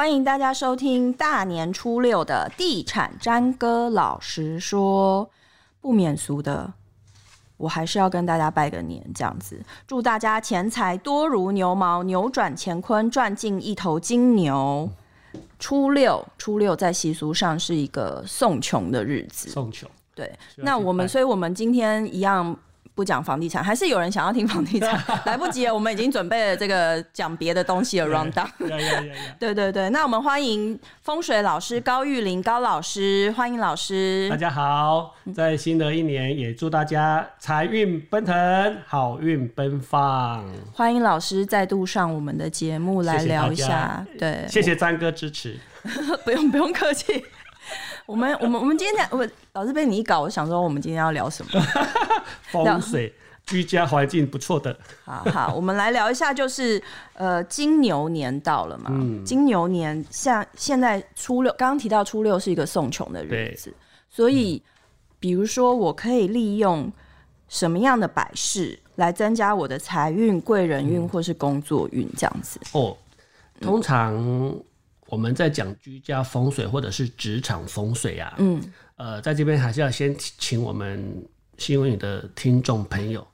欢迎大家收听大年初六的地产詹哥老实说，不免俗的，我还是要跟大家拜个年，这样子，祝大家钱财多如牛毛，扭转乾坤，赚进一头金牛。初六，初六在习俗上是一个送穷的日子，送穷。对，那我们，所以我们今天一样。不讲房地产，还是有人想要听房地产？来不及了，我们已经准备了这个讲别的东西的 round down。对对对，那我们欢迎风水老师高玉林高老师，欢迎老师。大家好，在新的一年也祝大家财运奔腾，好运奔放。欢迎老师再度上我们的节目来聊一下。谢谢对，谢谢詹哥支持。不用不用客气。我们我们我们今天我老是被你一搞，我想说我们今天要聊什么？风水居家环境不错的。好好，我们来聊一下，就是呃金牛年到了嘛。嗯。金牛年像现在初六，刚刚提到初六是一个送穷的日子，所以比如说我可以利用什么样的摆饰来增加我的财运、贵人运或是工作运这样子？哦，通常。我们在讲居家风水或者是职场风水啊，嗯，呃，在这边还是要先请我们新闻里的听众朋友、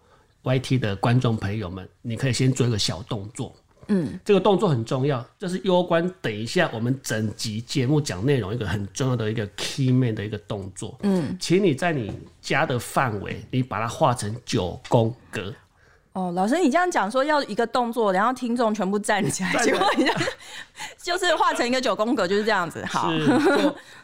YT 的观众朋友们，你可以先做一个小动作，嗯，这个动作很重要，这是攸关等一下我们整集节目讲内容一个很重要的一个 key man 的一个动作，嗯，请你在你家的范围，你把它画成九宫格。哦，老师，你这样讲说要一个动作，然后听众全部站起来，结果你就 是画成一个九宫格，就是这样子。好，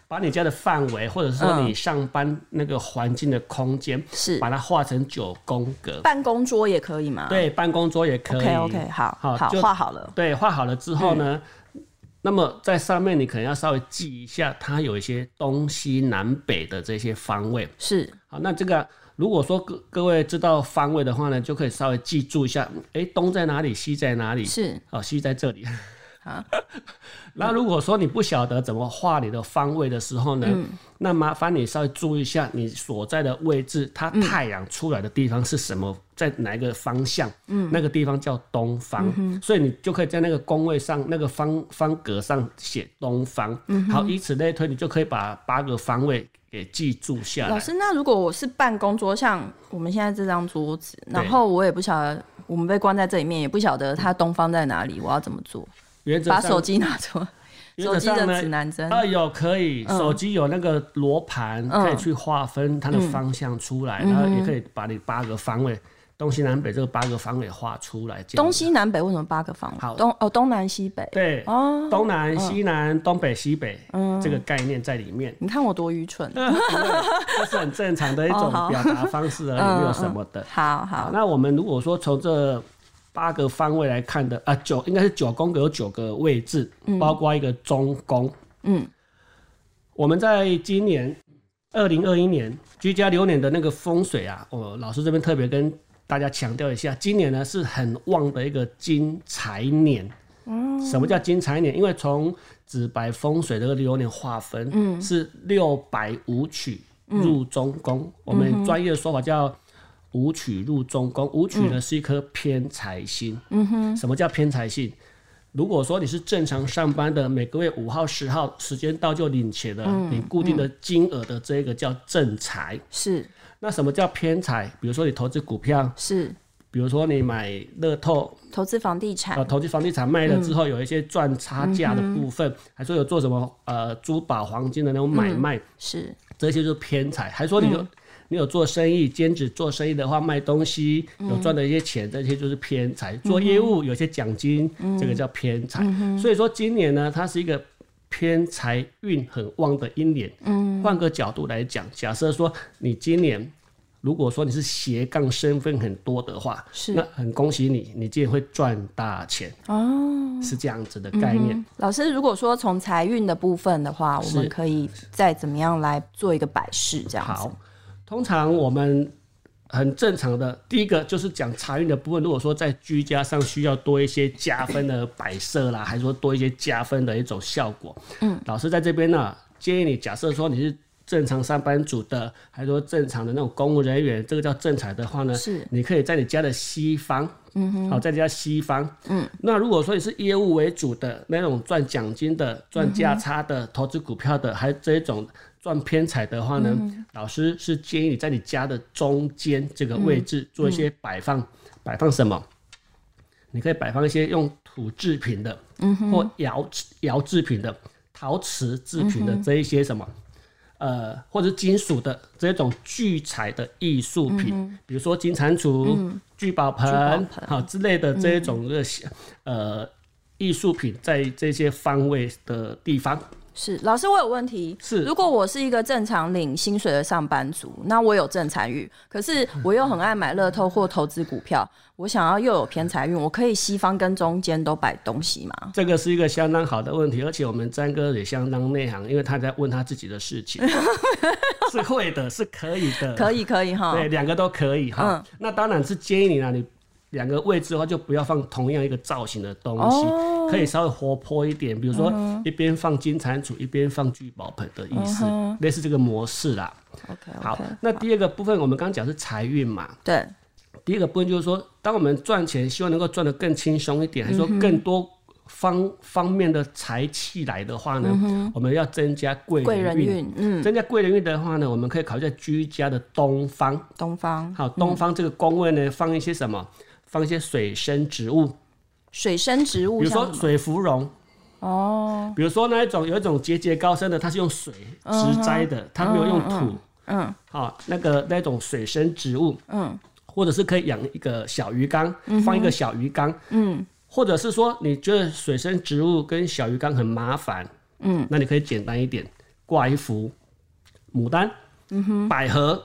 把你家的范围，或者说你上班那个环境的空间，是、嗯、把它画成九宫格。办公桌也可以吗？对，办公桌也可以。OK OK，好，好，好，画好了。对，画好了之后呢，嗯、那么在上面你可能要稍微记一下，它有一些东西南北的这些方位。是，好，那这个。如果说各各位知道方位的话呢，就可以稍微记住一下，哎、欸，东在哪里，西在哪里？是，哦，西在这里。啊，那如果说你不晓得怎么画你的方位的时候呢，嗯、那麻烦你稍微注意一下你所在的位置，它太阳出来的地方是什么，嗯、在哪一个方向？嗯，那个地方叫东方，嗯、所以你就可以在那个宫位上那个方方格上写东方。嗯，好，以此类推，你就可以把八个方位。给记住下来。老师，那如果我是办公桌，像我们现在这张桌子，然后我也不晓得，我们被关在这里面，也不晓得它东方在哪里，我要怎么做？原则把手机拿出来，手机的指南针。啊，有可以，手机有那个罗盘，可以去划分它的方向出来，然后也可以把你八个方位。东西南北这个八个方位画出来。东西南北为什么八个方位？好，东哦，东南西北。对，哦，东南西南，东北西北，嗯，这个概念在里面。你看我多愚蠢，这是很正常的一种表达方式而已，没有什么的。好好，那我们如果说从这八个方位来看的啊，九应该是九宫格有九个位置，包括一个中宫。嗯，我们在今年二零二一年居家流年的那个风水啊，我老师这边特别跟。大家强调一下，今年呢是很旺的一个金财年。嗯，什么叫金财年？因为从紫白风水这个流年划分，嗯，是六白五曲入中宫。嗯、我们专业的说法叫武曲入中宫。武曲呢是一颗偏财星。嗯哼，什么叫偏财星？如果说你是正常上班的，每个月五号、十号时间到就领钱的，嗯、你固定的金额的这个叫正财。是。那什么叫偏财？比如说你投资股票，是；比如说你买乐透，投资房地产，呃，投资房地产卖了之后有一些赚差价的部分，嗯、还说有做什么呃珠宝黄金的那种买卖，嗯、是，这些就是偏财。还说你有、嗯、你有做生意，兼职做生意的话卖东西有赚的一些钱，这些就是偏财。做业务有些奖金，嗯、这个叫偏财。嗯、所以说今年呢，它是一个。偏财运很旺的一年，嗯，换个角度来讲，假设说你今年如果说你是斜杠身份很多的话，是，那很恭喜你，你今年会赚大钱哦，是这样子的概念。嗯、老师，如果说从财运的部分的话，我们可以再怎么样来做一个摆饰这样子？好，通常我们。很正常的，第一个就是讲财运的部分。如果说在居家上需要多一些加分的摆设啦，还是说多一些加分的一种效果，嗯，老师在这边呢，建议你，假设说你是正常上班族的，还是说正常的那种公务人员，这个叫正财的话呢，是你可以在你家的西方，嗯哼，好，在家西方，嗯，那如果说你是业务为主的那种赚奖金的、赚价差的、投资股票的，还是这一种赚偏财的话呢，嗯、老师是建议你在你家的中间这个位置做一些摆放，嗯、摆放什么？你可以摆放一些用土制品的，嗯、或窑窑制品的、陶瓷制品的这一些什么，嗯、呃，或者金属的这种聚财的艺术品，嗯、比如说金蟾蜍、嗯、聚宝盆，好之类的这一种的、嗯、呃艺术品，在这些方位的地方。是老师，我有问题。是，如果我是一个正常领薪水的上班族，那我有正财运，可是我又很爱买乐透或投资股票，我想要又有偏财运，我可以西方跟中间都摆东西吗？这个是一个相当好的问题，而且我们詹哥也相当内行，因为他在问他自己的事情，是会的，是可以的，可以可以哈，对，两个都可以哈。嗯、那当然是建议你了，你。两个位置的话，就不要放同样一个造型的东西，哦、可以稍微活泼一点，比如说一边放金蟾蜍，一边放聚宝盆的意思，嗯、类似这个模式啦。OK，, okay 好，那第二个部分我们刚刚讲是财运嘛？对。第一个部分就是说，当我们赚钱，希望能够赚得更轻松一点，还是说更多方方面的财气来的话呢？嗯、我们要增加贵人运。嗯。增加贵人运的话呢，我们可以考虑在居家的东方。东方。好，东方这个宫位呢，放一些什么？放一些水生植物，水生植物，比如说水芙蓉。哦，比如说那一种有一种节节高升的，它是用水植栽的，它没有用土，嗯，好，那个那种水生植物，嗯，或者是可以养一个小鱼缸，放一个小鱼缸，嗯，或者是说你觉得水生植物跟小鱼缸很麻烦，嗯，那你可以简单一点，挂一幅牡丹、嗯哼，百合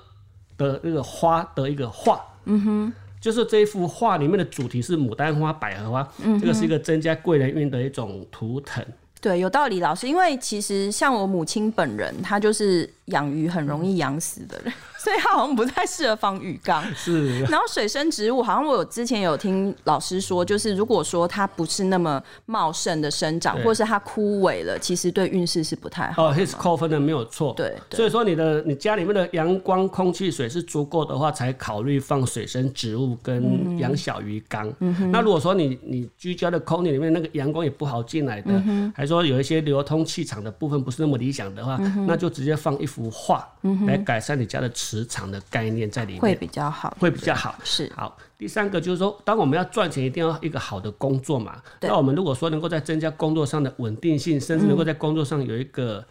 的那个花的一个画，嗯哼。就是这一幅画里面的主题是牡丹花、百合花，这个是一个增加贵人运的一种图腾。对，有道理，老师。因为其实像我母亲本人，她就是养鱼很容易养死的人。所以它好像不太适合放鱼缸，是。然后水生植物，好像我有之前有听老师说，就是如果说它不是那么茂盛的生长，或是它枯萎了，其实对运势是不太好。哦，his 扣分的没有错。对，对所以说你的你家里面的阳光、空气、水是足够的话，才考虑放水生植物跟养小鱼缸。嗯哼。那如果说你你居家的空间里面那个阳光也不好进来的，还说有一些流通气场的部分不是那么理想的话，嗯、那就直接放一幅画来改善你家的磁。场的概念在里面会比较好，会比较好。是。好，第三个就是说，当我们要赚钱，一定要一个好的工作嘛。那我们如果说能够在增加工作上的稳定性，甚至能够在工作上有一个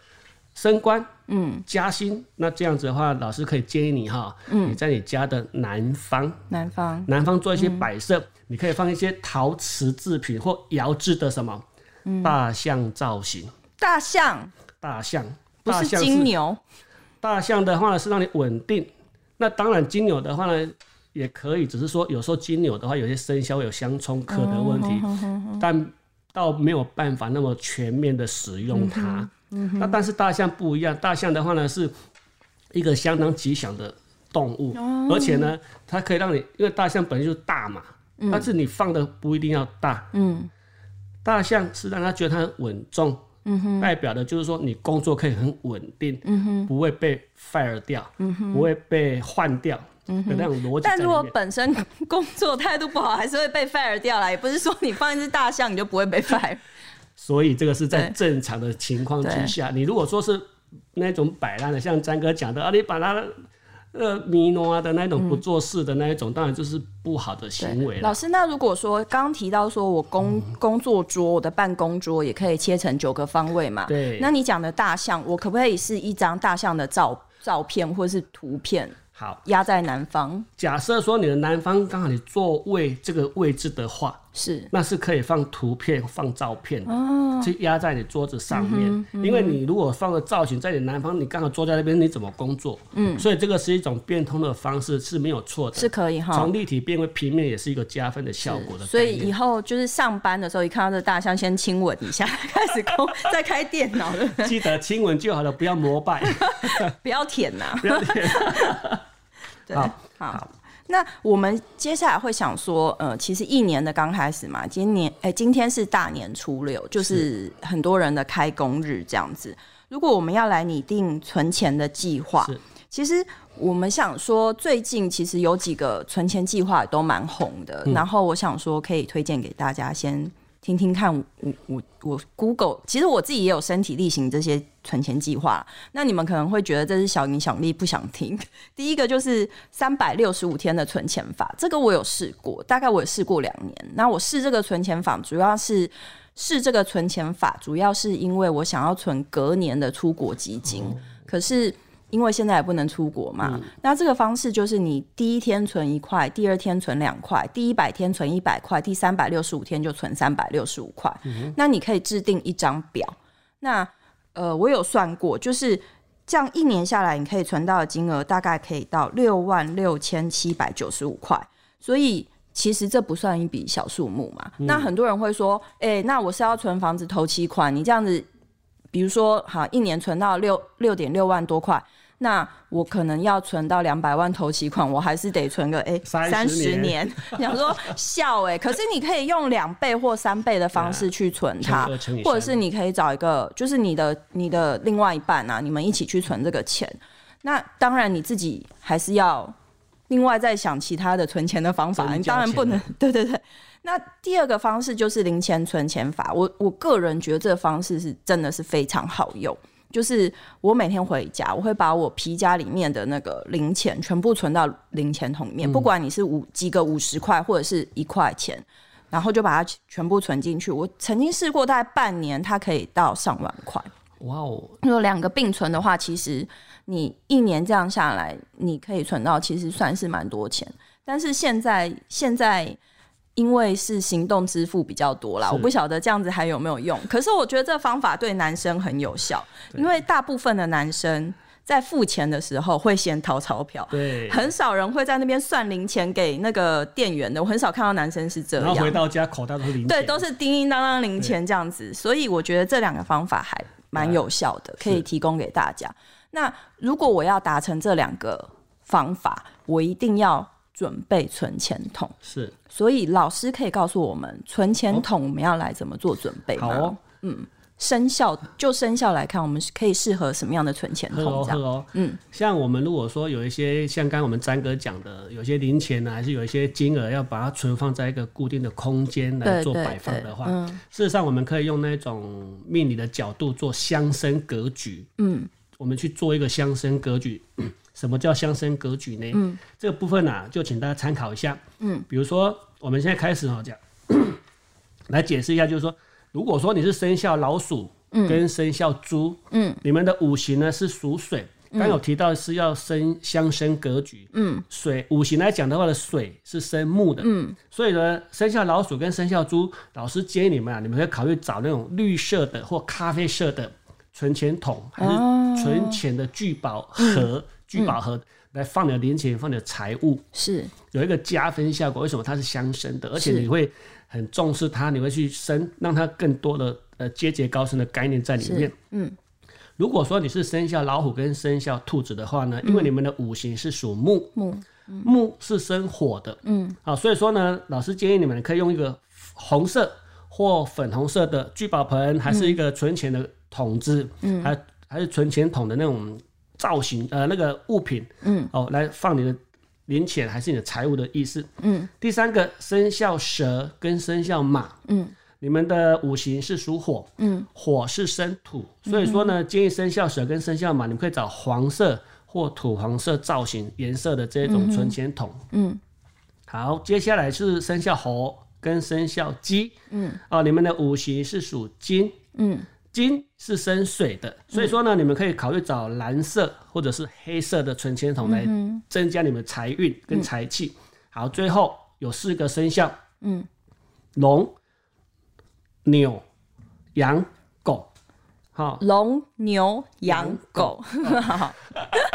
升官、嗯。加薪，那这样子的话，老师可以建议你哈，嗯，你在你家的南方，南方，南方做一些摆设，嗯、你可以放一些陶瓷制品或窑制的什么，大象造型，大象，大象，不是金牛。大象的话呢是让你稳定，那当然金牛的话呢也可以，只是说有时候金牛的话有些生肖有相冲克的问题，但倒没有办法那么全面的使用它。那但是大象不一样，大象的话呢是一个相当吉祥的动物，而且呢它可以让你，因为大象本身就是大嘛，但是你放的不一定要大，大象是让它觉得它很稳重。嗯哼，代表的就是说你工作可以很稳定，嗯哼，不会被 fire 掉，嗯哼，不会被换掉，嗯哼，的那种逻辑。但如果本身工作态度不好，还是会被 fire 掉啦，也不是说你放一只大象你就不会被 fire。所以这个是在正常的情况之下，你如果说是那种摆烂的，像詹哥讲的啊，你把它。呃，迷诺的那种不做事的那一种，嗯、当然就是不好的行为。老师，那如果说刚刚提到说我工、嗯、工作桌，我的办公桌也可以切成九个方位嘛？对。那你讲的大象，我可不可以是一张大象的照照片或是图片？好，压在南方。假设说你的南方刚好你座位这个位置的话。是，那是可以放图片、放照片的，哦，去压在你桌子上面。嗯嗯、因为你如果放个造型在你南方，你刚好坐在那边，你怎么工作？嗯，所以这个是一种变通的方式，是没有错的，是可以哈。从立体变为平面也是一个加分的效果的。所以以后就是上班的时候，一看到这大象，先亲吻一下，开始工，再开电脑了。记得亲吻就好了，不要膜拜，不要舔呐，不要舔。对，好。好那我们接下来会想说，呃，其实一年的刚开始嘛，今年，哎、欸，今天是大年初六，就是很多人的开工日这样子。如果我们要来拟定存钱的计划，其实我们想说，最近其实有几个存钱计划都蛮红的，嗯，然后我想说可以推荐给大家先。听听看我，我我我 Google，其实我自己也有身体力行这些存钱计划。那你们可能会觉得这是小影响力，不想听。第一个就是三百六十五天的存钱法，这个我有试过，大概我也试过两年。那我试这个存钱法，主要是试这个存钱法，主要是因为我想要存隔年的出国基金，哦、可是。因为现在也不能出国嘛，嗯、那这个方式就是你第一天存一块，第二天存两块，第一百天存一百块，第三百六十五天就存三百六十五块。嗯、那你可以制定一张表。那呃，我有算过，就是这样一年下来，你可以存到的金额大概可以到六万六千七百九十五块。所以其实这不算一笔小数目嘛。嗯、那很多人会说，哎、欸，那我是要存房子投期款，你这样子，比如说好一年存到六六点六万多块。那我可能要存到两百万投期款，我还是得存个哎三十年。想说笑哎、欸，可是你可以用两倍或三倍的方式去存它，或者是你可以找一个，就是你的你的另外一半啊，你们一起去存这个钱。那当然你自己还是要另外再想其他的存钱的方法，你当然不能。对对对。那第二个方式就是零钱存钱法，我我个人觉得这个方式是真的是非常好用。就是我每天回家，我会把我皮夹里面的那个零钱全部存到零钱桶里面，嗯、不管你是五几个五十块或者是一块钱，然后就把它全部存进去。我曾经试过，大概半年它可以到上万块。哇哦！如果两个并存的话，其实你一年这样下来，你可以存到其实算是蛮多钱。但是现在现在。因为是行动支付比较多啦，我不晓得这样子还有没有用。可是我觉得这方法对男生很有效，因为大部分的男生在付钱的时候会先掏钞票，对，很少人会在那边算零钱给那个店员的。我很少看到男生是这样，然后回到家口袋都是零钱，对，都是叮叮当当零钱这样子。所以我觉得这两个方法还蛮有效的，可以提供给大家。那如果我要达成这两个方法，我一定要。准备存钱筒是，所以老师可以告诉我们，存钱筒我们要来怎么做准备吗？好哦，嗯，生肖就生肖来看，我们可以适合什么样的存钱筒？这样哦，嗯，像我们如果说有一些像刚刚我们詹哥讲的，有些零钱呢，还是有一些金额要把它存放在一个固定的空间来做摆放的话，嗯，事实上我们可以用那种命理的角度做相生格局，嗯，我们去做一个相生格局。什么叫相生格局呢？嗯，这个部分呢、啊，就请大家参考一下。嗯，比如说我们现在开始哈讲，来解释一下，就是说，如果说你是生肖老鼠跟生肖猪，嗯，你们的五行呢是属水，刚有提到是要生相生格局，嗯，水五行来讲的话呢，水是生木的，嗯，所以呢，生肖老鼠跟生肖猪，老师建议你们啊，你们可以考虑找那种绿色的或咖啡色的存钱筒，还是存钱的聚宝盒。嗯聚宝盒来放你的零钱，放你的财物，是。有一个加分效果。为什么它是相生的？而且你会很重视它，你会去生，让它更多的呃节节高升的概念在里面。嗯，如果说你是生肖老虎跟生肖兔子的话呢，因为你们的五行是属木，木木是生火的，嗯，好，所以说呢，老师建议你们可以用一个红色或粉红色的聚宝盆，还是一个存钱的桶子，嗯，还还是存钱桶的那种。造型呃，那个物品，嗯，哦，来放你的零钱还是你的财物的意思，嗯。第三个生肖蛇跟生肖马，嗯，你们的五行是属火，嗯，火是生土，所以说呢，建议生肖蛇跟生肖马，你们可以找黄色或土黄色造型颜色的这种存钱筒，嗯。好，接下来是生肖猴跟生肖鸡，嗯，哦，你们的五行是属金，嗯。金是生水的，所以说呢，嗯、你们可以考虑找蓝色或者是黑色的存钱筒来增加你们财运跟财气。嗯、好，最后有四个生肖，嗯，龙、牛、羊、狗。好，龙、牛、羊、狗。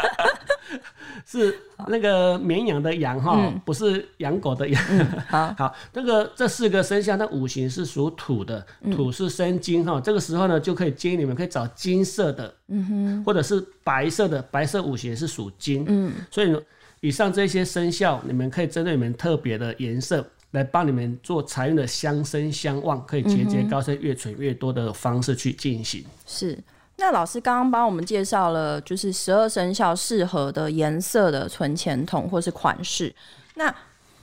是那个绵羊的羊哈，嗯、不是养狗的羊。嗯、好，好，这个这四个生肖，那五行是属土的，土是生金哈。嗯、这个时候呢，就可以建议你们可以找金色的，嗯哼，或者是白色的，白色五行是属金，嗯，所以以上这些生肖，你们可以针对你们特别的颜色来帮你们做财运的相生相旺，可以节节高升、越存越多的方式去进行。是。那老师刚刚帮我们介绍了，就是十二生肖适合的颜色的存钱筒或是款式。那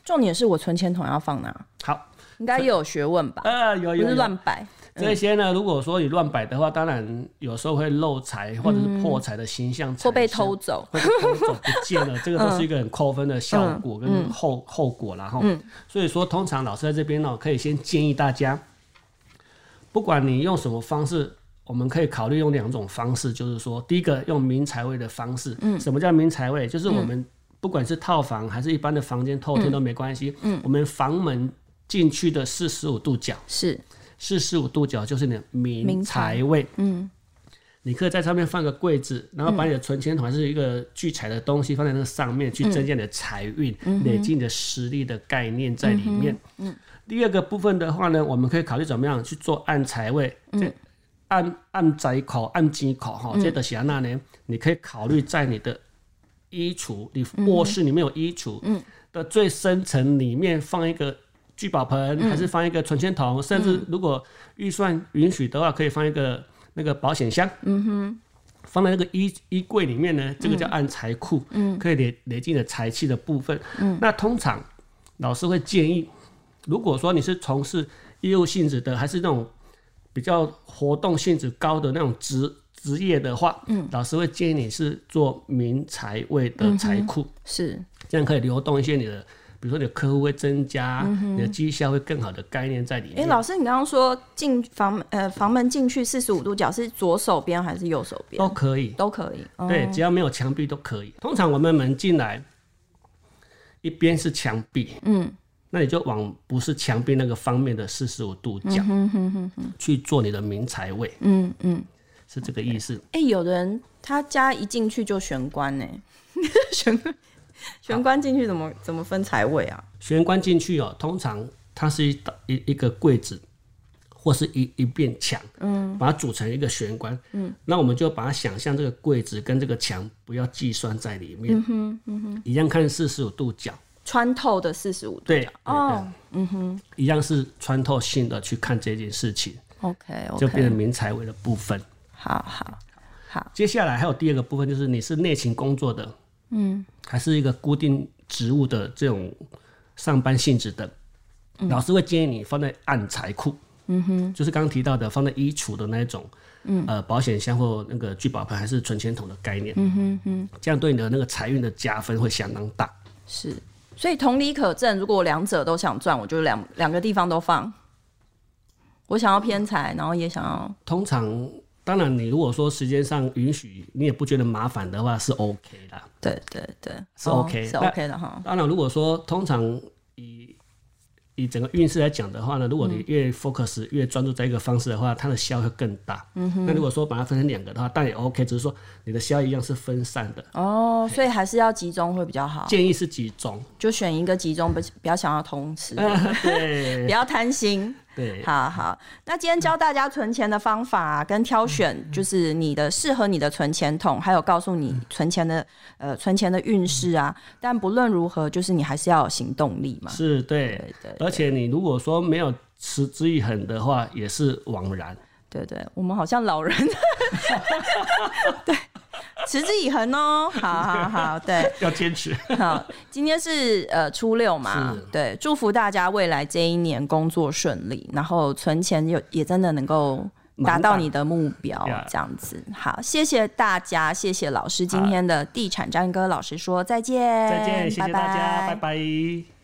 重点是我存钱筒要放哪？好，应该也有学问吧？呃，有有，不是乱摆。这些呢，如果说你乱摆的话，当然有时候会漏财或者是破财的形象，会被偷走，会被偷走不见了，这个都是一个很扣分的效果跟后后果然后，所以说通常老师在这边呢，可以先建议大家，不管你用什么方式，我们可以考虑用两种方式，就是说，第一个用明财位的方式，什么叫明财位？就是我们不管是套房还是一般的房间透天都没关系，我们房门进去的四十五度角是。四十五度角就是你的明财位，嗯，你可以在上面放个柜子，然后把你的存钱筒还是一个聚财的东西放在那个上面，去增加你的财运，累积你的实力的概念在里面。嗯，第二个部分的话呢，我们可以考虑怎么样去做暗财位，这暗暗财口、按金口哈，这个是哪呢？你可以考虑在你的衣橱，你卧室里面有衣橱，嗯，的最深层里面放一个。聚宝盆，还是放一个存钱筒，嗯、甚至如果预算允许的话，可以放一个那个保险箱。嗯哼，放在那个衣衣柜里面呢，这个叫暗财库，嗯，可以累累积的财气的部分。嗯，那通常老师会建议，如果说你是从事业务性质的，还是那种比较活动性质高的那种职职业的话，嗯，老师会建议你是做明财位的财库，是这样可以流动一些你的。比如说，你的客户会增加，嗯、你的绩效会更好的概念在里面。哎、欸，老师，你刚刚说进房呃房门进去四十五度角是左手边还是右手边？都可以，都可以。对，只要没有墙壁都可以。通常我们门进来一边是墙壁，嗯，那你就往不是墙壁那个方面的四十五度角去做你的明财位。嗯嗯，是这个意思。哎、欸，有的人他家一进去就玄关呢，玄关。玄关进去怎么怎么分财位啊？玄关进去哦，通常它是一一一个柜子，或是一一面墙，嗯，把它组成一个玄关，嗯，那我们就把它想象这个柜子跟这个墙不要计算在里面，嗯哼，嗯哼，一样看四十五度角，穿透的四十五度，对，哦，嗯哼，一样是穿透性的去看这件事情，OK，, okay 就变成明财位的部分，好好好，接下来还有第二个部分，就是你是内勤工作的。嗯，还是一个固定职务的这种上班性质的，嗯、老师会建议你放在暗财库，嗯哼，就是刚刚提到的放在衣橱的那一种，嗯，呃，保险箱或那个聚宝盆还是存钱筒的概念，嗯哼哼，这样对你的那个财运的加分会相当大。是，所以同理可证，如果我两者都想赚，我就两两个地方都放。我想要偏财，然后也想要，通常。当然，你如果说时间上允许，你也不觉得麻烦的话，是 OK 的。对对对，是 OK，是 OK 的哈。当然，如果说通常以以整个运势来讲的话呢，如果你越 focus 越专注在一个方式的话，它的效会更大。嗯哼。那如果说把它分成两个的话，但也 OK，只是说你的效一样是分散的。哦，所以还是要集中会比较好。建议是集中，就选一个集中，不不要想要同时。对。不要贪心。对。好好，那今天教大家存钱的方法跟挑选，就是你的适合你的存钱桶，还有告诉你存钱的呃存钱的运势啊。但不论如何，就是你还是要有行动力嘛。是，对对。而且你如果说没有持之以恒的话，也是枉然。对对，我们好像老人。对。持之以恒哦，好好好，对，要坚持。好，今天是呃初六嘛，是对，祝福大家未来这一年工作顺利，然后存钱也也真的能够达到你的目标，这样子。好，谢谢大家，谢谢老师今天的地产詹哥老师说再见，再见，谢谢大家，拜拜。拜拜。